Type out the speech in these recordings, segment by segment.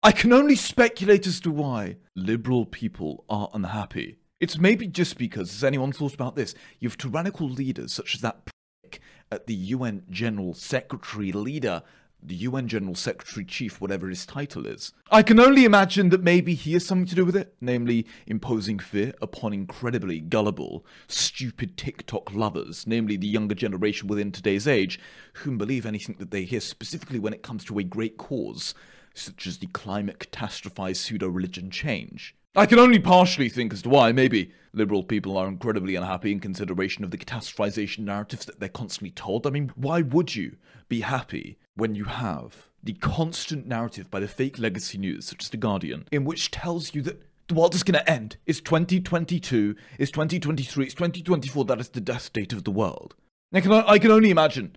I can only speculate as to why liberal people are unhappy. It's maybe just because, has anyone thought about this? You have tyrannical leaders such as that prick at the UN General Secretary leader, the UN General Secretary Chief, whatever his title is. I can only imagine that maybe he has something to do with it, namely imposing fear upon incredibly gullible, stupid TikTok lovers, namely the younger generation within today's age, whom believe anything that they hear, specifically when it comes to a great cause such as the climate catastrophized pseudo religion change. I can only partially think as to why, maybe, liberal people are incredibly unhappy in consideration of the catastrophization narratives that they're constantly told. I mean, why would you be happy when you have the constant narrative by the fake legacy news, such as The Guardian, in which tells you that the world is going to end? It's 2022, it's 2023, it's 2024, that is the death date of the world. I can, I can only imagine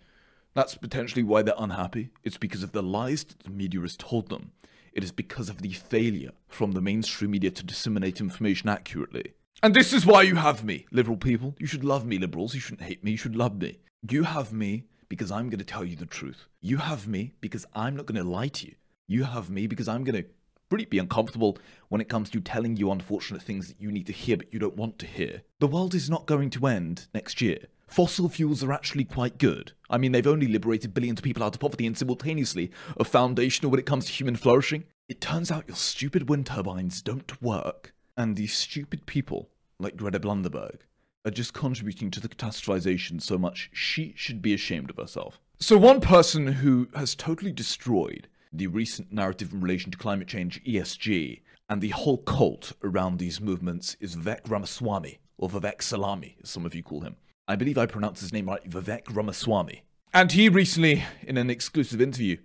that's potentially why they're unhappy. It's because of the lies that the media has told them. It is because of the failure from the mainstream media to disseminate information accurately. And this is why you have me, liberal people. You should love me, liberals. You shouldn't hate me. You should love me. You have me because I'm going to tell you the truth. You have me because I'm not going to lie to you. You have me because I'm going to really be uncomfortable when it comes to telling you unfortunate things that you need to hear but you don't want to hear. The world is not going to end next year fossil fuels are actually quite good. I mean, they've only liberated billions of people out of poverty and simultaneously are foundational when it comes to human flourishing. It turns out your stupid wind turbines don't work, and these stupid people, like Greta Blunderberg, are just contributing to the catastrophization so much she should be ashamed of herself. So, one person who has totally destroyed the recent narrative in relation to climate change, ESG, and the whole cult around these movements is Vivek Ramaswamy, or Vivek Salami, as some of you call him. I believe I pronounced his name right, Vivek Ramaswamy. And he recently, in an exclusive interview,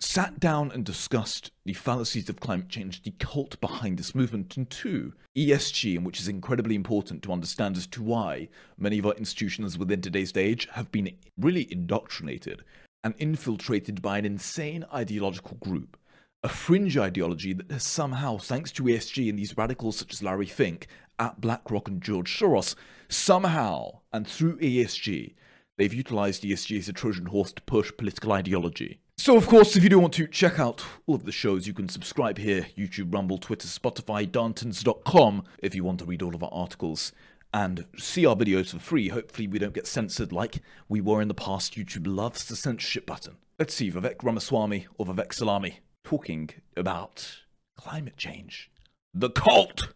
sat down and discussed the fallacies of climate change, the cult behind this movement, and two, ESG, and which is incredibly important to understand as to why many of our institutions within today's age have been really indoctrinated and infiltrated by an insane ideological group. A fringe ideology that has somehow, thanks to ESG and these radicals such as Larry Fink, at BlackRock and George Soros, somehow, and through ESG, they've utilized ESG as a Trojan horse to push political ideology. So, of course, if you do want to check out all of the shows, you can subscribe here YouTube, Rumble, Twitter, Spotify, Darntons.com if you want to read all of our articles and see our videos for free. Hopefully, we don't get censored like we were in the past. YouTube loves the censorship button. Let's see, Vivek Ramaswamy or Vivek Salami talking about climate change, the cult,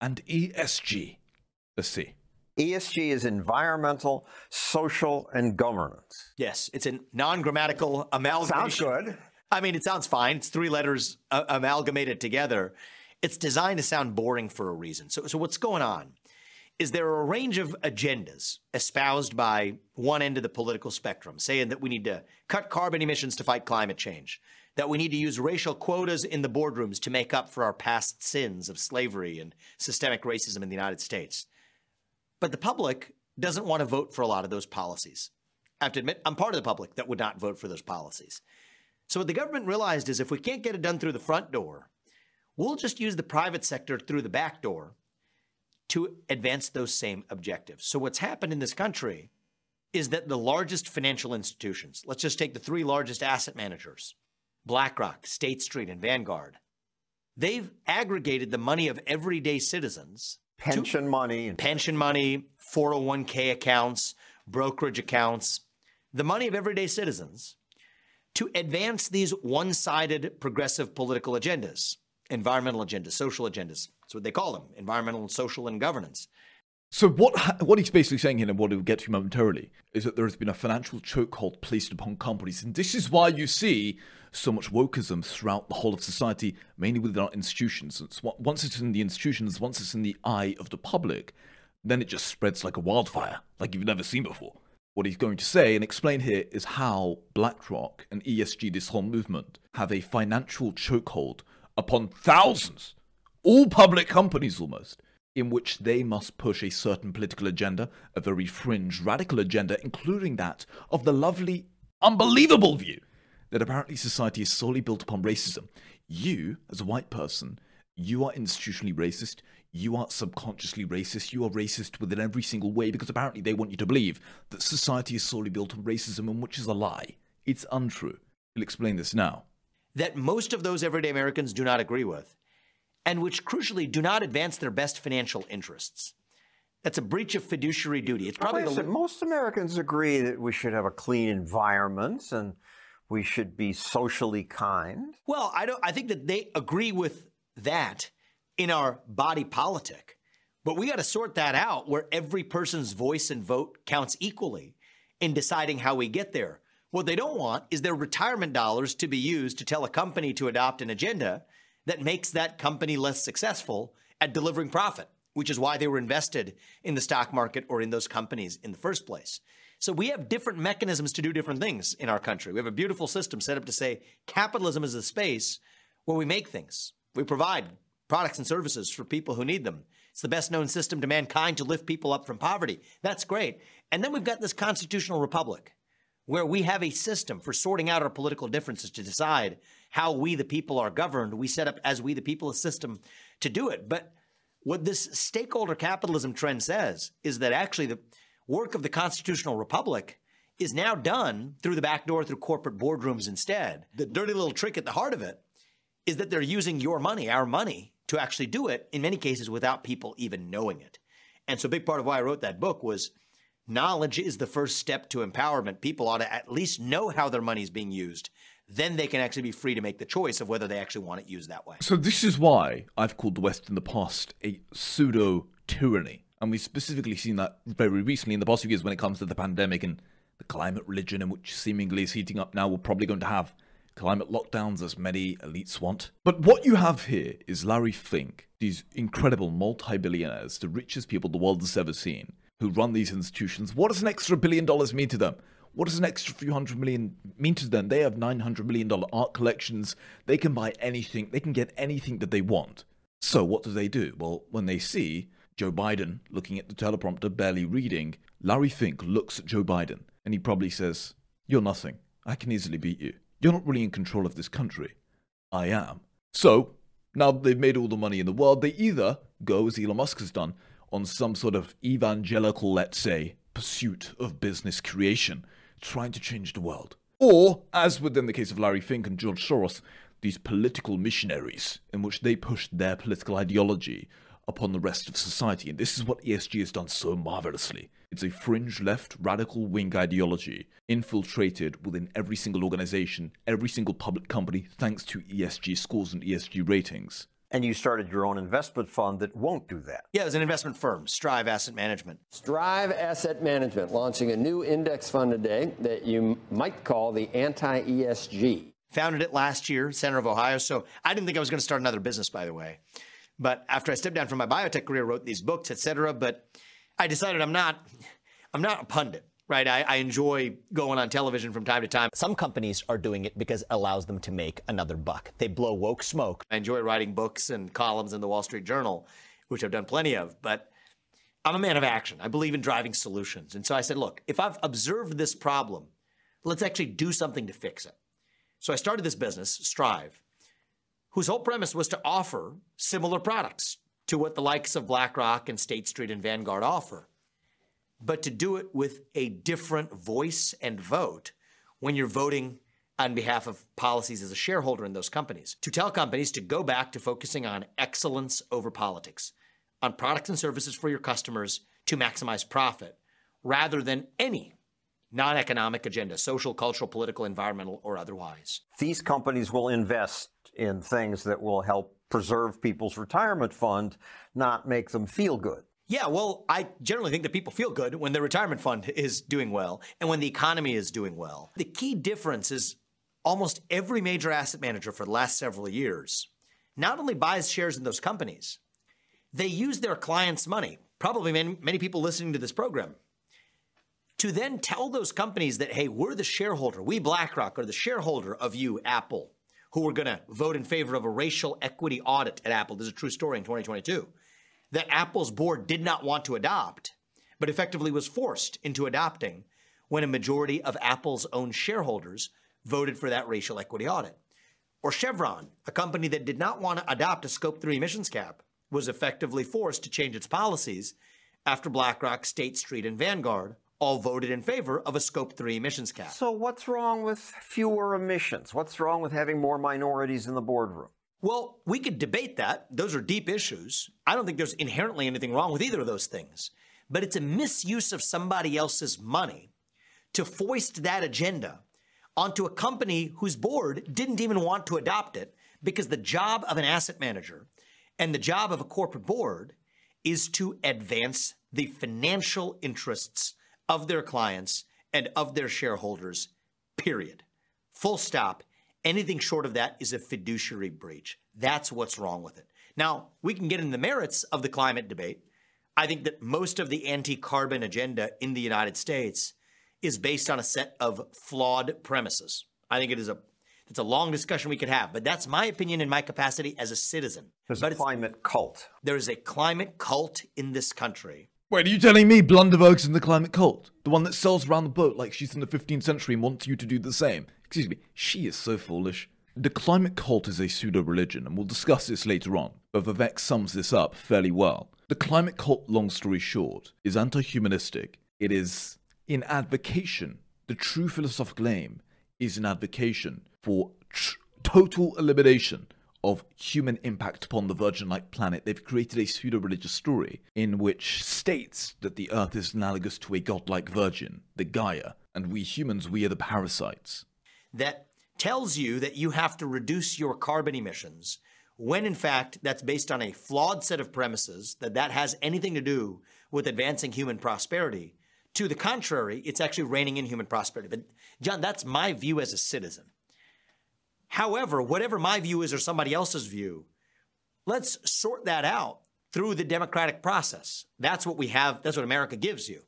and ESG. Let's see. ESG is environmental, social, and governance. Yes, it's a non-grammatical amalgamation. Sounds good. I mean, it sounds fine. It's three letters uh, amalgamated together. It's designed to sound boring for a reason. So, so what's going on? Is there a range of agendas espoused by one end of the political spectrum, saying that we need to cut carbon emissions to fight climate change, that we need to use racial quotas in the boardrooms to make up for our past sins of slavery and systemic racism in the United States. But the public doesn't want to vote for a lot of those policies. I have to admit, I'm part of the public that would not vote for those policies. So what the government realized is if we can't get it done through the front door, we'll just use the private sector through the back door to advance those same objectives. So what's happened in this country is that the largest financial institutions, let's just take the three largest asset managers, BlackRock, State Street, and Vanguard, they've aggregated the money of everyday citizens pension money, pension money, 401k accounts, brokerage accounts, the money of everyday citizens to advance these one-sided progressive political agendas, environmental agendas, social agendas. That's what they call them, environmental, and social, and governance. So what what he's basically saying here, and what we'll get to momentarily, is that there has been a financial chokehold placed upon companies, and this is why you see so much wokeism throughout the whole of society, mainly within our institutions. It's, once it's in the institutions, once it's in the eye of the public, then it just spreads like a wildfire, like you've never seen before. What he's going to say and explain here is how BlackRock and ESG, this whole movement, have a financial chokehold upon thousands, all public companies almost, in which they must push a certain political agenda, a very fringe, radical agenda, including that of the lovely, unbelievable view that apparently society is solely built upon racism. You, as a white person, you are institutionally racist. You are subconsciously racist. You are racist within every single way because apparently they want you to believe that society is solely built on racism, and which is a lie. It's untrue. He'll explain this now that most of those everyday Americans do not agree with, and which crucially do not advance their best financial interests. That's a breach of fiduciary duty. It's probably the most Americans agree that we should have a clean environment and we should be socially kind. Well, I don't I think that they agree with that in our body politic. But we got to sort that out where every person's voice and vote counts equally in deciding how we get there. What they don't want is their retirement dollars to be used to tell a company to adopt an agenda that makes that company less successful at delivering profit, which is why they were invested in the stock market or in those companies in the first place. So we have different mechanisms to do different things in our country. We have a beautiful system set up to say capitalism is a space where we make things. We provide products and services for people who need them. It's the best known system to mankind to lift people up from poverty. That's great. And then we've got this constitutional republic where we have a system for sorting out our political differences to decide how we, the people, are governed. We set up, as we, the people, a system to do it. But what this stakeholder capitalism trend says is that actually the work of the constitutional republic is now done through the back door through corporate boardrooms instead. The dirty little trick at the heart of it is that they're using your money, our money, to actually do it, in many cases without people even knowing it. And so, a big part of why I wrote that book was knowledge is the first step to empowerment. People ought to at least know how their money is being used. Then they can actually be free to make the choice of whether they actually want it used that way. So this is why I've called the West in the past a pseudo tyranny. And we've specifically seen that very recently in the past few years when it comes to the pandemic and the climate religion, and which seemingly is heating up now. We're probably going to have climate lockdowns as many elites want. But what you have here is Larry Fink, these incredible multi billionaires, the richest people the world has ever seen, who run these institutions. What does an extra billion dollars mean to them? What does an extra few hundred million mean to them? They have $900 million art collections. They can buy anything, they can get anything that they want. So, what do they do? Well, when they see Joe Biden looking at the teleprompter, barely reading, Larry Fink looks at Joe Biden and he probably says, You're nothing. I can easily beat you. You're not really in control of this country. I am. So, now they've made all the money in the world, they either go, as Elon Musk has done, on some sort of evangelical, let's say, pursuit of business creation, trying to change the world. Or, as within the case of Larry Fink and George Soros, these political missionaries in which they push their political ideology upon the rest of society. And this is what ESG has done so marvelously. It's a fringe left radical wing ideology infiltrated within every single organization, every single public company, thanks to ESG scores and ESG ratings. And you started your own investment fund that won't do that. Yeah, it was an investment firm, Strive Asset Management. Strive Asset Management launching a new index fund today that you might call the anti ESG. Founded it last year, center of Ohio. So I didn't think I was going to start another business, by the way. But after I stepped down from my biotech career, wrote these books, etc. But I decided I'm not, I'm not a pundit right? I, I, enjoy going on television from time to time. Some companies are doing it because it allows them to make another buck. They blow woke smoke. I enjoy writing books and columns in the Wall Street Journal, which I've done plenty of, but I'm a man of action. I believe in driving solutions. And so I said, look, if I've observed this problem, let's actually do something to fix it. So I started this business, Strive, whose whole premise was to offer similar products to what the likes of BlackRock and State Street and Vanguard offer but to do it with a different voice and vote when you're voting on behalf of policies as a shareholder in those companies. To tell companies to go back to focusing on excellence over politics, on products and services for your customers to maximize profit, rather than any non economic agenda, social, cultural, political, environmental, or otherwise. These companies will invest in things that will help preserve people's retirement fund, not make them feel good. Yeah, well, I generally think that people feel good when their retirement fund is doing well and when the economy is doing well. The key difference is almost every major asset manager for the last several years not only buys shares in those companies, they use their clients' money, probably many, many people listening to this program, to then tell those companies that, hey, we're the shareholder, we BlackRock are the shareholder of you, Apple, who are going to vote in favor of a racial equity audit at Apple. This is a true story in 2022 that Apple's board did not want to adopt, but effectively was forced into adopting when a majority of Apple's own shareholders voted for that racial equity audit. Or Chevron, a company that did not want to adopt a Scope 3 emissions cap, was effectively forced to change its policies after BlackRock, State Street, and Vanguard all voted in favor of a Scope 3 emissions cap. So, what's wrong with fewer emissions? What's wrong with having more minorities in the boardroom? Well, we could debate that. Those are deep issues. I don't think there's inherently anything wrong with either of those things. But it's a misuse of somebody else's money to foist that agenda onto a company whose board didn't even want to adopt it because the job of an asset manager and the job of a corporate board is to advance the financial interests of their clients and of their shareholders, period. Full stop. Anything short of that is a fiduciary breach. That's what's wrong with it. Now, we can get into the merits of the climate debate. I think that most of the anti carbon agenda in the United States is based on a set of flawed premises. I think it is a it's a long discussion we could have, but that's my opinion in my capacity as a citizen. There's but a climate cult. There is a climate cult in this country. Wait, are you telling me Blunderberg's in the climate cult? The one that sails around the boat like she's in the 15th century and wants you to do the same? Excuse me, she is so foolish. The climate cult is a pseudo religion, and we'll discuss this later on, but Vivek sums this up fairly well. The climate cult, long story short, is anti humanistic. It is in advocation. The true philosophical aim is an advocation for total elimination of human impact upon the virgin like planet. They've created a pseudo religious story in which states that the earth is analogous to a godlike virgin, the Gaia, and we humans, we are the parasites. That tells you that you have to reduce your carbon emissions when in fact that's based on a flawed set of premises that that has anything to do with advancing human prosperity. To the contrary, it's actually reining in human prosperity. But John, that's my view as a citizen. However, whatever my view is or somebody else's view, let's sort that out through the democratic process. That's what we have, that's what America gives you.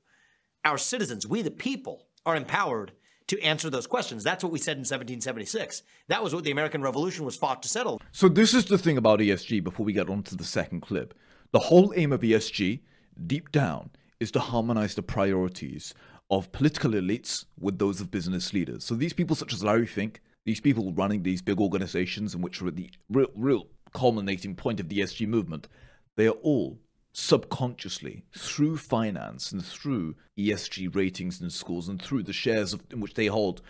Our citizens, we the people, are empowered to answer those questions. That's what we said in 1776. That was what the American Revolution was fought to settle. So, this is the thing about ESG before we get on to the second clip. The whole aim of ESG, deep down, is to harmonize the priorities of political elites with those of business leaders. So, these people, such as Larry Fink, these people running these big organizations and which are at the real, real culminating point of the ESG movement, they are all subconsciously through finance and through ESG ratings and scores and through the shares of, in which they hold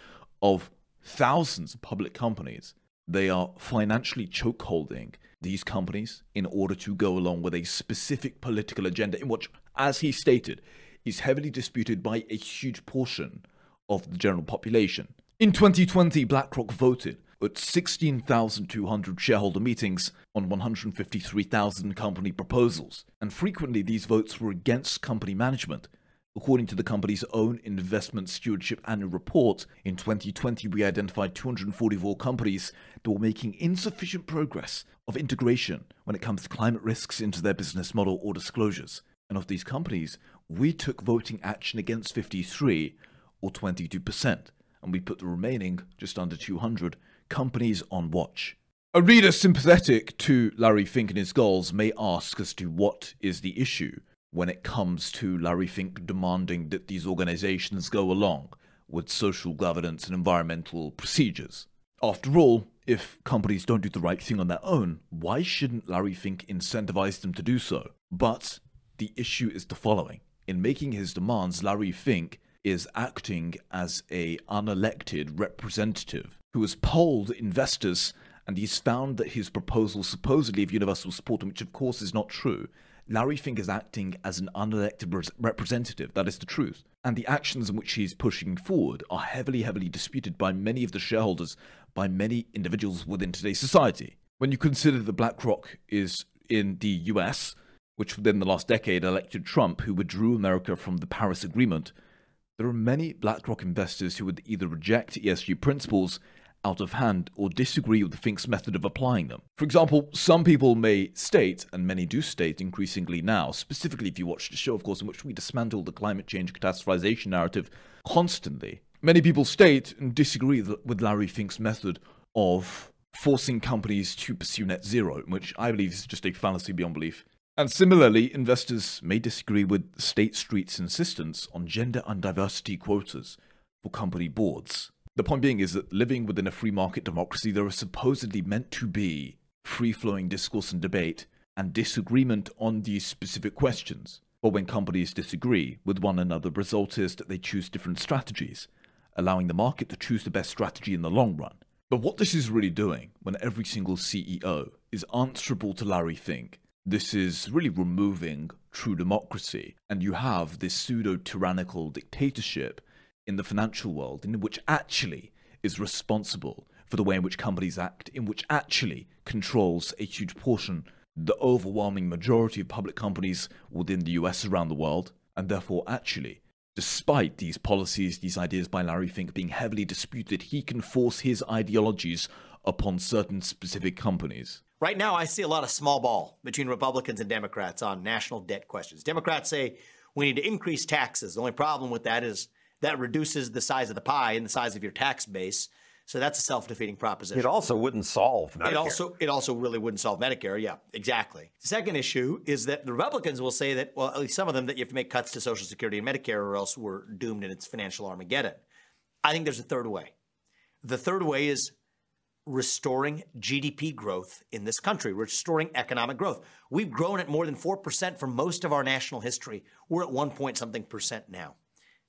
of thousands of public companies, they are financially chokeholding these companies in order to go along with a specific political agenda in which, as he stated, is heavily disputed by a huge portion of the general population. In 2020, BlackRock voted at 16,200 shareholder meetings on 153,000 company proposals, and frequently these votes were against company management. According to the company's own investment stewardship annual report, in 2020 we identified 244 companies that were making insufficient progress of integration when it comes to climate risks into their business model or disclosures. And of these companies, we took voting action against 53, or 22% and we put the remaining, just under 200, companies on watch. A reader sympathetic to Larry Fink and his goals may ask as to what is the issue when it comes to Larry Fink demanding that these organizations go along with social governance and environmental procedures. After all, if companies don't do the right thing on their own, why shouldn't Larry Fink incentivize them to do so? But the issue is the following. In making his demands, Larry Fink is acting as a unelected representative who has polled investors and he's found that his proposal supposedly of universal support, which of course is not true, Larry Fink is acting as an unelected representative. That is the truth. And the actions in which he's pushing forward are heavily, heavily disputed by many of the shareholders, by many individuals within today's society. When you consider that BlackRock is in the US, which within the last decade elected Trump, who withdrew America from the Paris Agreement, there are many BlackRock investors who would either reject ESG principles out of hand or disagree with the Fink's method of applying them. For example, some people may state, and many do state increasingly now, specifically if you watch the show, of course, in which we dismantle the climate change catastrophization narrative constantly. Many people state and disagree with Larry Fink's method of forcing companies to pursue net zero, which I believe is just a fallacy beyond belief. And similarly, investors may disagree with State Street's insistence on gender and diversity quotas for company boards. The point being is that living within a free market democracy, there is supposedly meant to be free flowing discourse and debate and disagreement on these specific questions. But when companies disagree with one another, the result is that they choose different strategies, allowing the market to choose the best strategy in the long run. But what this is really doing when every single CEO is answerable to Larry Fink, this is really removing true democracy. And you have this pseudo tyrannical dictatorship in the financial world, in which actually is responsible for the way in which companies act, in which actually controls a huge portion, the overwhelming majority of public companies within the US around the world, and therefore actually Despite these policies, these ideas by Larry Fink being heavily disputed, he can force his ideologies upon certain specific companies. Right now, I see a lot of small ball between Republicans and Democrats on national debt questions. Democrats say we need to increase taxes. The only problem with that is that reduces the size of the pie and the size of your tax base. So that's a self-defeating proposition. It also wouldn't solve Medicare. It also it also really wouldn't solve Medicare. Yeah, exactly. The second issue is that the Republicans will say that, well, at least some of them, that you have to make cuts to Social Security and Medicare, or else we're doomed in its financial Armageddon. I think there's a third way. The third way is restoring GDP growth in this country, restoring economic growth. We've grown at more than 4% for most of our national history. We're at 1 point something percent now.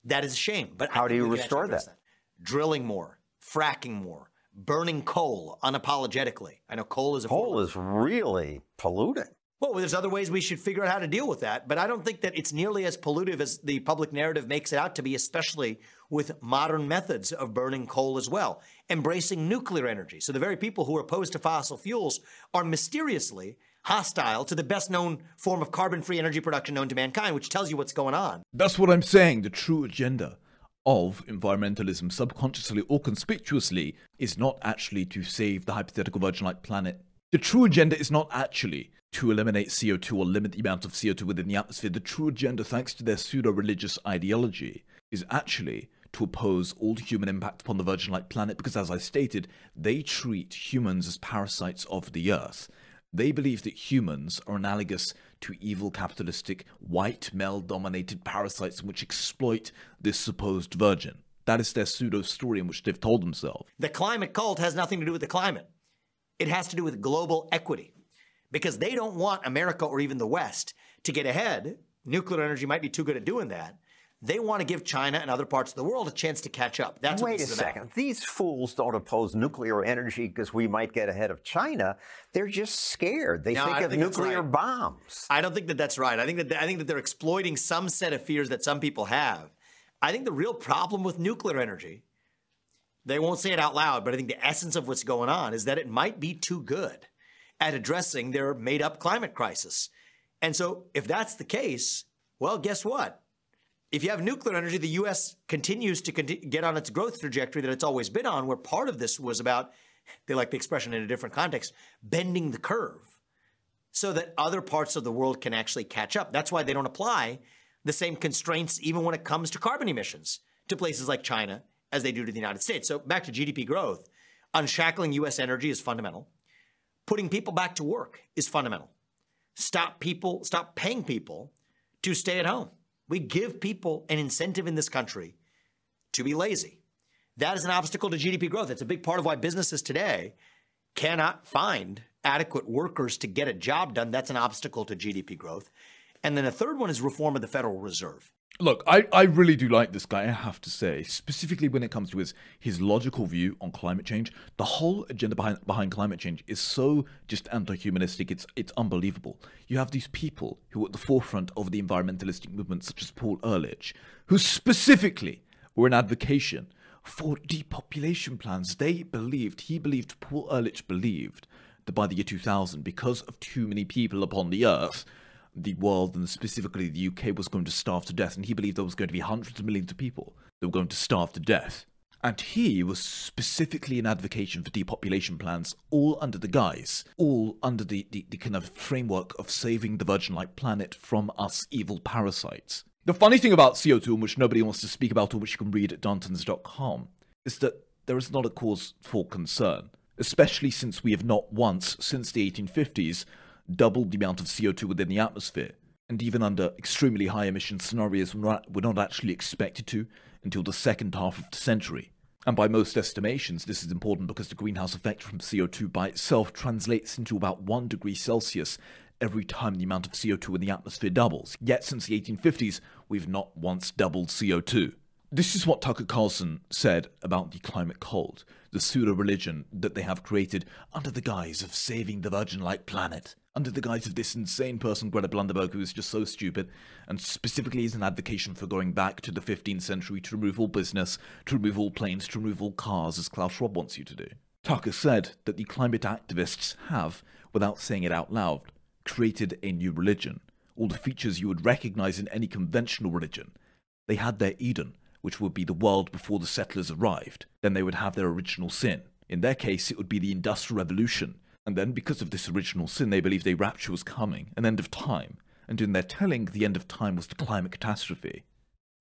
That is a shame. But how do you restore that? that? Drilling more, fracking more, burning coal unapologetically. I know coal is a coal is really polluting. Well, there's other ways we should figure out how to deal with that, but I don't think that it's nearly as pollutive as the public narrative makes it out to be, especially with modern methods of burning coal as well, embracing nuclear energy. So the very people who are opposed to fossil fuels are mysteriously hostile to the best known form of carbon free energy production known to mankind, which tells you what's going on. That's what I'm saying. The true agenda of environmentalism, subconsciously or conspicuously, is not actually to save the hypothetical virgin like planet. The true agenda is not actually to eliminate CO2 or limit the amount of CO2 within the atmosphere. The true agenda, thanks to their pseudo religious ideology, is actually to oppose all human impact upon the virgin like planet because, as I stated, they treat humans as parasites of the earth. They believe that humans are analogous to evil capitalistic, white, male dominated parasites which exploit this supposed virgin. That is their pseudo story in which they've told themselves. The climate cult has nothing to do with the climate, it has to do with global equity because they don't want America or even the West to get ahead. Nuclear energy might be too good at doing that. They want to give China and other parts of the world a chance to catch up. That's Wait a second. About. These fools don't oppose nuclear energy because we might get ahead of China. They're just scared. They no, think of think nuclear right. bombs. I don't think that that's right. I think that I think that they're exploiting some set of fears that some people have. I think the real problem with nuclear energy, they won't say it out loud, but I think the essence of what's going on is that it might be too good at addressing their made up climate crisis. And so, if that's the case, well, guess what? If you have nuclear energy, the U.S. continues to get on its growth trajectory that it's always been on, where part of this was about, they like the expression in a different context, bending the curve so that other parts of the world can actually catch up. That's why they don't apply the same constraints, even when it comes to carbon emissions, to places like China as they do to the United States. So, back to GDP growth, unshackling U.S. energy is fundamental. Putting people back to work is fundamental. Stop people, stop paying people to stay at home. We give people an incentive in this country to be lazy. That is an obstacle to GDP growth. It's a big part of why businesses today cannot find adequate workers to get a job done. That's an obstacle to GDP growth. And then a third one is reform of the Federal Reserve. Look, I, I really do like this guy, I have to say, specifically when it comes to his, his logical view on climate change. The whole agenda behind, behind climate change is so just anti humanistic, it's, it's unbelievable. You have these people who are at the forefront of the environmentalistic movement, such as Paul Ehrlich, who specifically were an advocation for depopulation plans. They believed, he believed, Paul Ehrlich believed, that by the year 2000, because of too many people upon the earth, the world and specifically the UK was going to starve to death, and he believed there was going to be hundreds of millions of people that were going to starve to death. And he was specifically an advocacy for depopulation plans, all under the guise, all under the, the, the kind of framework of saving the virgin like planet from us evil parasites. The funny thing about CO2, which nobody wants to speak about or which you can read at Darntons.com, is that there is not a cause for concern, especially since we have not once, since the 1850s, doubled the amount of CO2 within the atmosphere. And even under extremely high emission scenarios, we're not actually expected to until the second half of the century. And by most estimations, this is important because the greenhouse effect from CO2 by itself translates into about 1 degree Celsius every time the amount of CO2 in the atmosphere doubles. Yet since the 1850s, we've not once doubled CO2. This is what Tucker Carlson said about the climate cold, the pseudo religion that they have created under the guise of saving the virgin like planet, under the guise of this insane person, Greta Blunderberg, who is just so stupid, and specifically is an advocation for going back to the 15th century to remove all business, to remove all planes, to remove all cars, as Klaus Schwab wants you to do. Tucker said that the climate activists have, without saying it out loud, created a new religion. All the features you would recognize in any conventional religion. They had their Eden, which would be the world before the settlers arrived. Then they would have their original sin. In their case, it would be the Industrial Revolution. And then, because of this original sin, they believed a rapture was coming, an end of time. And in their telling, the end of time was the climate catastrophe.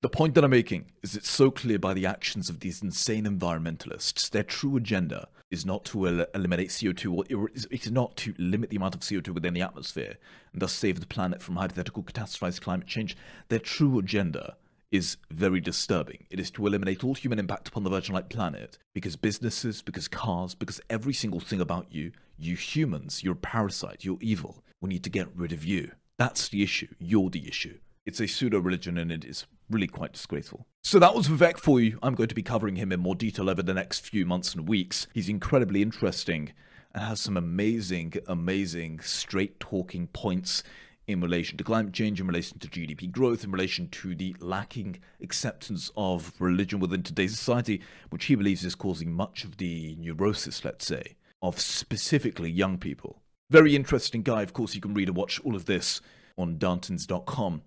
The point that I'm making is it's so clear by the actions of these insane environmentalists. Their true agenda is not to el- eliminate CO2, or it is not to limit the amount of CO2 within the atmosphere and thus save the planet from hypothetical catastrophized climate change. Their true agenda is very disturbing. It is to eliminate all human impact upon the virgin like planet because businesses, because cars, because every single thing about you, you humans, you're a parasite, you're evil. We need to get rid of you. That's the issue. You're the issue. It's a pseudo religion and it is really quite disgraceful. So that was Vivek for you. I'm going to be covering him in more detail over the next few months and weeks. He's incredibly interesting and has some amazing, amazing straight talking points in relation to climate change, in relation to GDP growth, in relation to the lacking acceptance of religion within today's society, which he believes is causing much of the neurosis, let's say, of specifically young people. Very interesting guy. Of course, you can read and watch all of this on Darntons.com.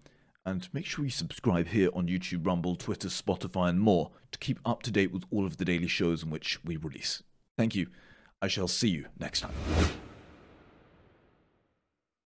And make sure you subscribe here on YouTube, Rumble, Twitter, Spotify, and more to keep up to date with all of the daily shows in which we release. Thank you. I shall see you next time.